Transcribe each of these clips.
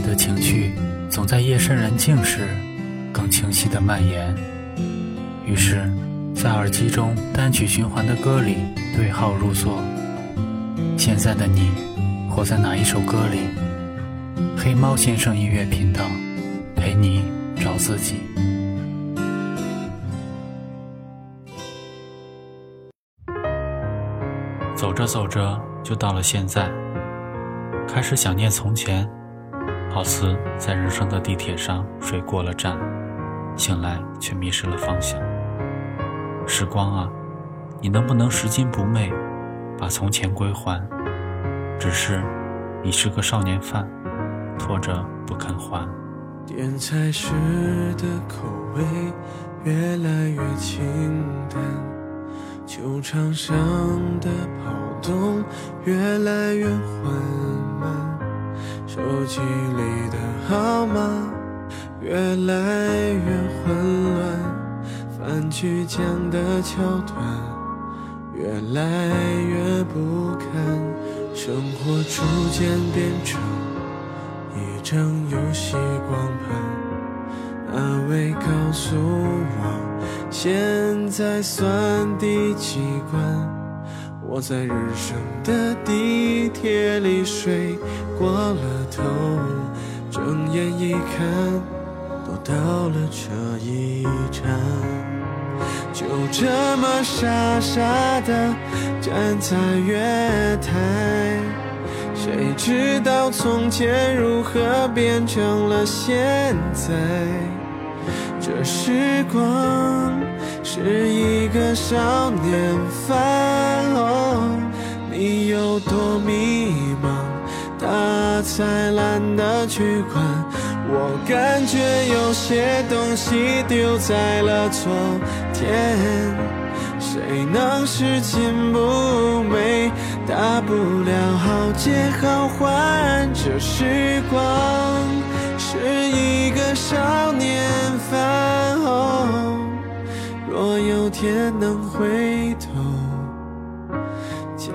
你的情绪总在夜深人静时更清晰的蔓延。于是，在耳机中单曲循环的歌里对号入座。现在的你，活在哪一首歌里？黑猫先生音乐频道，陪你找自己。走着走着，就到了现在，开始想念从前，好似在人生的地铁上睡过了站，醒来却迷失了方向。时光啊，你能不能拾金不昧，把从前归还？只是，你是个少年犯，拖着不肯还。点菜时的口味越来越清淡。球场上的跑动越来越缓慢，手机里的号码越来越混乱，饭局讲的桥段越来越不堪，生活逐渐变成一张游戏光盘。那位告诉我。现在算第几关？我在人生的地铁里睡过了头，睁眼一看，都到了这一站，就这么傻傻的站在月台，谁知道从前如何变成了现在？这时光是一个少年犯，你有多迷茫，他才懒得去管。我感觉有些东西丢在了昨天，谁能拾金不昧？大不了好借好还。这时光。是一个少年犯，若有天能回头，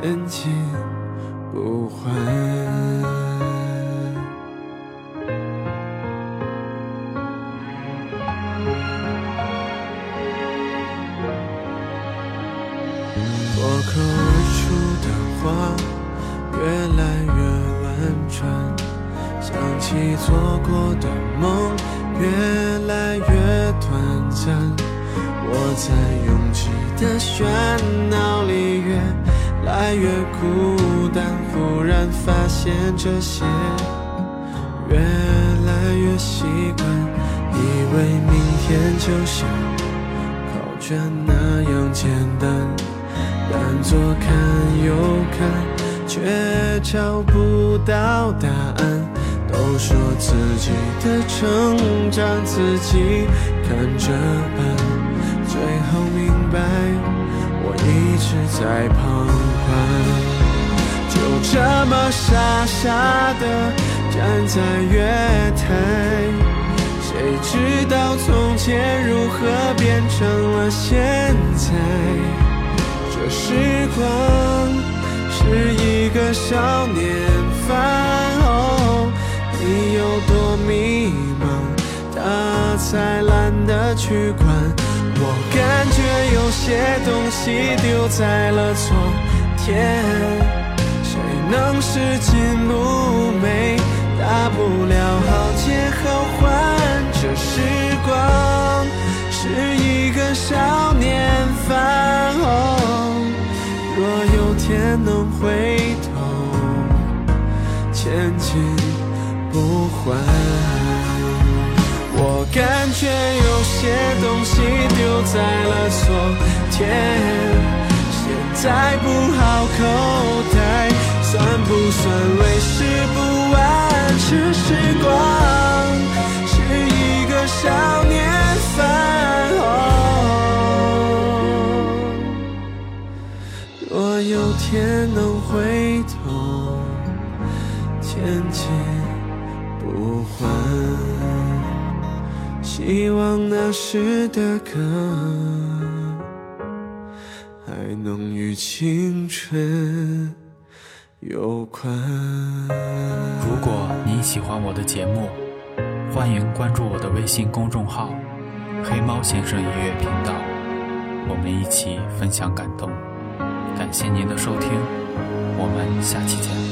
千金不换。脱口而出的话，越来越婉转。想起做过的梦，越来越短暂。我在拥挤的喧闹里越来越孤单。忽然发现这些越来越习惯，以为明天就像考卷那样简单，但左看右看，却找不到答案。都说自己的成长自己看着办，最后明白一直在旁观。就这么傻傻的站在月台，谁知道从前如何变成了现在？这时光是一个少年犯。你有多迷茫，他才懒得去管。我感觉有些东西丢在了昨天，谁能拾金不昧？大不了好借好还。这时光是一个少年犯，若有天能回头，千金。不换，我感觉有些东西在了昨天，现在不好口袋，算不算为时不晚？这时光是一个少年犯，若有天能回头，千金。不还，希望那时的歌还能与青春有关。如果您喜欢我的节目，欢迎关注我的微信公众号“黑猫先生音乐频道”，我们一起分享感动。感谢您的收听，我们下期见。